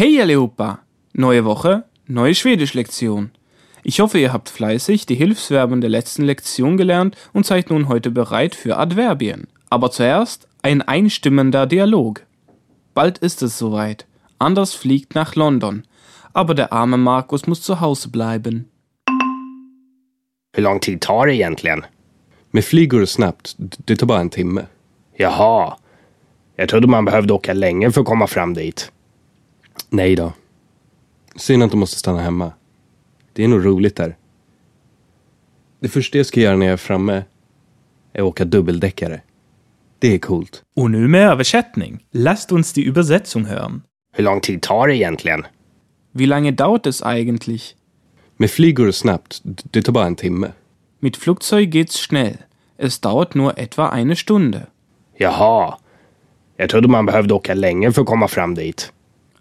Hey allihopa! Neue Woche, neue Schwedisch-Lektion. Ich hoffe, ihr habt fleißig die Hilfsverben der letzten Lektion gelernt und seid nun heute bereit für Adverbien. Aber zuerst ein einstimmender Dialog. Bald ist es soweit. Anders fliegt nach London. Aber der arme Markus muss zu Hause bleiben. Hur lång tid tar det egentligen? Med flyg går det snabbt. Det tar bara en timme. Jaha. Jag trodde man behövde åka länge för att komma fram dit. Nej då. Synd att du måste stanna hemma. Det är nog roligt där. Det första jag ska göra när jag är framme är åka dubbeldäckare. Det är coolt. Und nu med Översättning. Lasst uns die Übersetzung hören. Hur lång tid tar det egentligen? Wie lange dauert es eigentlich? Med flyg går det snabbt. Det tar bara en timme. Mit Flugzeug geht's schnell. Es dauert nur etwa eine Stunde. Jaha. Jag trodde man behövde åka länge för att komma fram dit.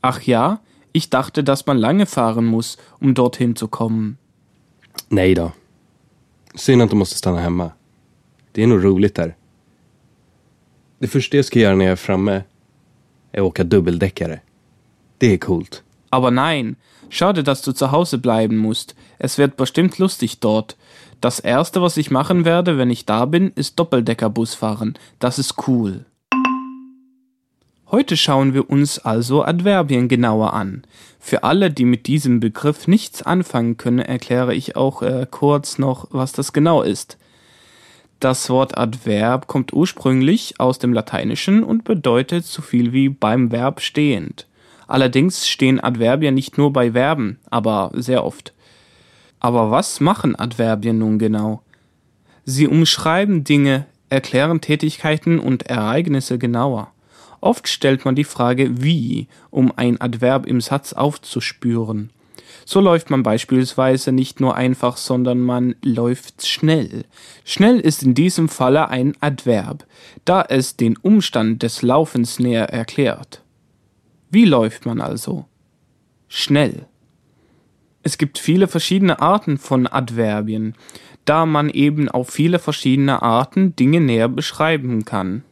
Ach ja, ich dachte, dass man lange fahren muss, um dorthin zu kommen. Nej då. Synd att du måste stanna hemma. Det är nog roligt där. Det första jag ska göra när jag är framme är åka dubbeldäckare. Det är coolt. Aber nein, schade, dass du zu Hause bleiben musst. Es wird bestimmt lustig dort. Das erste, was ich machen werde, wenn ich da bin, ist Doppeldeckerbus fahren. Das ist cool. Heute schauen wir uns also Adverbien genauer an. Für alle, die mit diesem Begriff nichts anfangen können, erkläre ich auch äh, kurz noch, was das genau ist. Das Wort Adverb kommt ursprünglich aus dem Lateinischen und bedeutet so viel wie beim Verb stehend. Allerdings stehen Adverbien nicht nur bei Verben, aber sehr oft. Aber was machen Adverbien nun genau? Sie umschreiben Dinge, erklären Tätigkeiten und Ereignisse genauer. Oft stellt man die Frage wie, um ein Adverb im Satz aufzuspüren. So läuft man beispielsweise nicht nur einfach, sondern man läuft schnell. Schnell ist in diesem Falle ein Adverb, da es den Umstand des Laufens näher erklärt. Wie läuft man also? Schnell. Es gibt viele verschiedene Arten von Adverbien, da man eben auf viele verschiedene Arten Dinge näher beschreiben kann.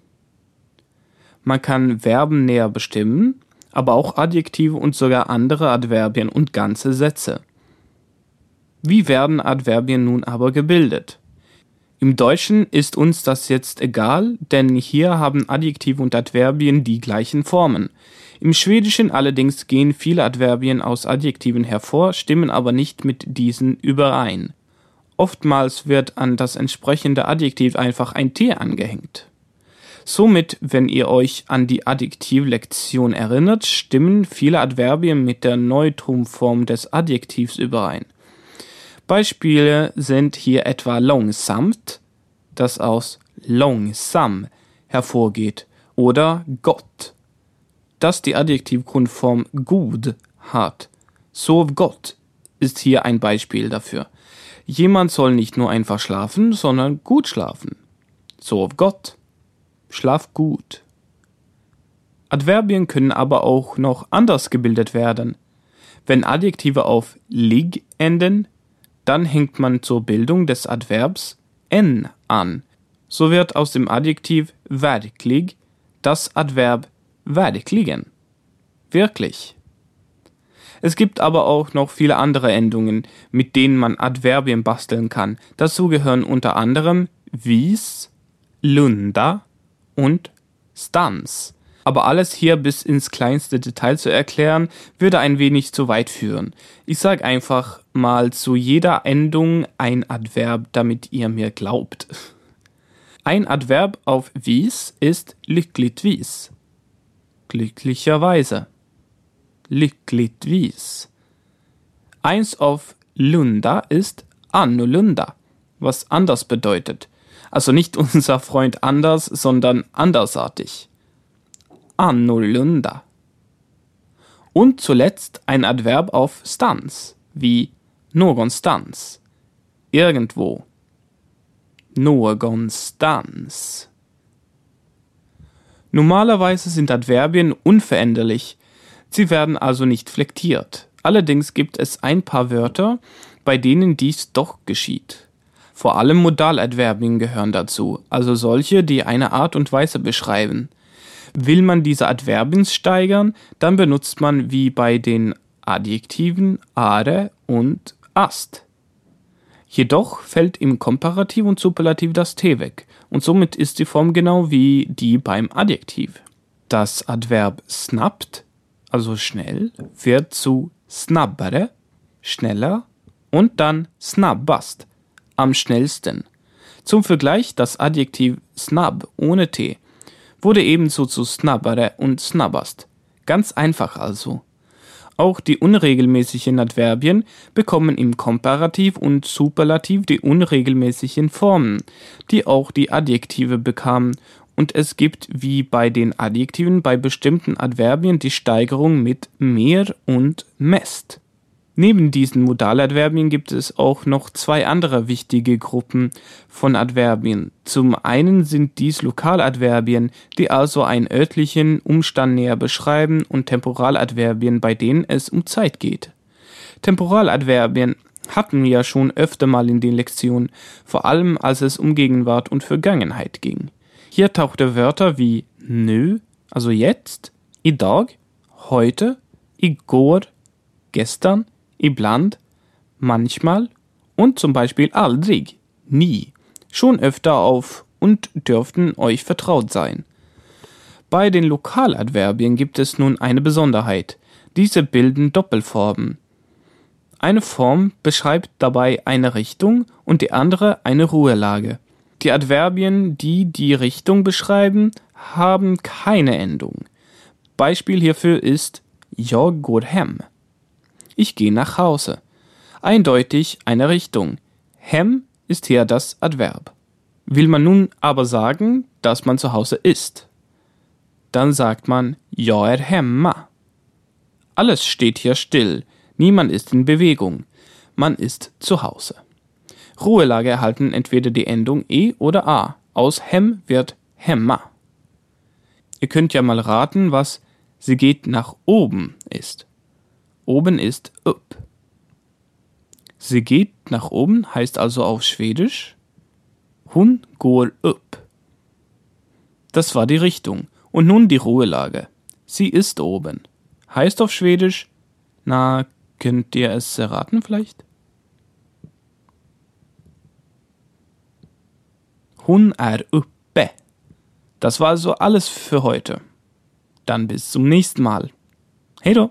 Man kann Verben näher bestimmen, aber auch Adjektive und sogar andere Adverbien und ganze Sätze. Wie werden Adverbien nun aber gebildet? Im Deutschen ist uns das jetzt egal, denn hier haben Adjektive und Adverbien die gleichen Formen. Im Schwedischen allerdings gehen viele Adverbien aus Adjektiven hervor, stimmen aber nicht mit diesen überein. Oftmals wird an das entsprechende Adjektiv einfach ein T angehängt. Somit, wenn ihr euch an die Adjektivlektion erinnert, stimmen viele Adverbien mit der Neutrum-Form des Adjektivs überein. Beispiele sind hier etwa långsamt, das aus långsam hervorgeht, oder Gott, das die Adjektivgrundform gut hat. Sov Gott ist hier ein Beispiel dafür. Jemand soll nicht nur einfach schlafen, sondern gut schlafen. Sov Gott. Schlaf gut. Adverbien können aber auch noch anders gebildet werden. Wenn Adjektive auf lig enden, dann hängt man zur Bildung des Adverbs n an. So wird aus dem Adjektiv verklig das Adverb verkligen. Wirklich. Es gibt aber auch noch viele andere Endungen, mit denen man Adverbien basteln kann. Dazu gehören unter anderem vis, lunda und stans. Aber alles hier bis ins kleinste Detail zu erklären, würde ein wenig zu weit führen. Ich sage einfach mal zu jeder Endung ein Adverb, damit ihr mir glaubt. Ein Adverb auf vis ist lyckligtvis. Glücklicherweise. Lyckligtvis. Eins auf lunda ist annorlunda, was anders bedeutet. Also nicht unser Freund anders, sondern andersartig. Annorlunda. Und zuletzt ein Adverb auf stans, wie någonstans. Irgendwo. Någonstans. Normalerweise sind Adverbien unveränderlich. Sie werden also nicht flektiert. Allerdings gibt es ein paar Wörter, bei denen dies doch geschieht. Vor allem Modaladverbien gehören dazu, also solche, die eine Art und Weise beschreiben. Will man diese Adverbien steigern, dann benutzt man wie bei den Adjektiven are und ast. Jedoch fällt im Komparativ und Superlativ das T weg und somit ist die Form genau wie die beim Adjektiv. Das Adverb snabbt, also schnell, wird zu snabbare, schneller und dann snabbast, am schnellsten. Zum Vergleich das Adjektiv snab ohne T wurde ebenso zu snabbare und snabbast. Ganz einfach also. Auch die unregelmäßigen Adverbien bekommen im Komparativ und Superlativ die unregelmäßigen Formen, die auch die Adjektive bekamen, und es gibt wie bei den Adjektiven bei bestimmten Adverbien die Steigerung mit mehr und mest. Neben diesen Modaladverbien gibt es auch noch zwei andere wichtige Gruppen von Adverbien. Zum einen sind dies Lokaladverbien, die also einen örtlichen Umstand näher beschreiben, und Temporaladverbien, bei denen es um Zeit geht. Temporaladverbien hatten wir ja schon öfter mal in den Lektionen, vor allem als es um Gegenwart und Vergangenheit ging. Hier tauchte Wörter wie nö, also jetzt, idag, heute, igår, gestern, ibland, manchmal und zum Beispiel aldrig, nie, schon öfter auf und dürften euch vertraut sein. Bei den Lokaladverbien gibt es nun eine Besonderheit. Diese bilden Doppelformen. Eine Form beschreibt dabei eine Richtung und die andere eine Ruhelage. Die Adverbien, die die Richtung beschreiben, haben keine Endung. Beispiel hierfür ist Jag går hem. Ich gehe nach Hause. Eindeutig eine Richtung. Hem ist hier das Adverb. Will man nun aber sagen, dass man zu Hause ist, dann sagt man Jag är hemma. Alles steht hier still, niemand ist in Bewegung, man ist zu Hause. Ruhelage erhalten entweder die Endung e oder a. Aus hem wird hemma. Ihr könnt ja mal raten, was sie geht nach oben ist. Oben ist upp. Sie geht nach oben heißt also auf Schwedisch Hun går upp. Das war die Richtung. Und nun die Ruhelage. Sie ist oben. Heißt auf Schwedisch, na, könnt ihr es erraten vielleicht? Hun är uppe. Das war also alles für heute. Dann bis zum nächsten Mal. Hey do!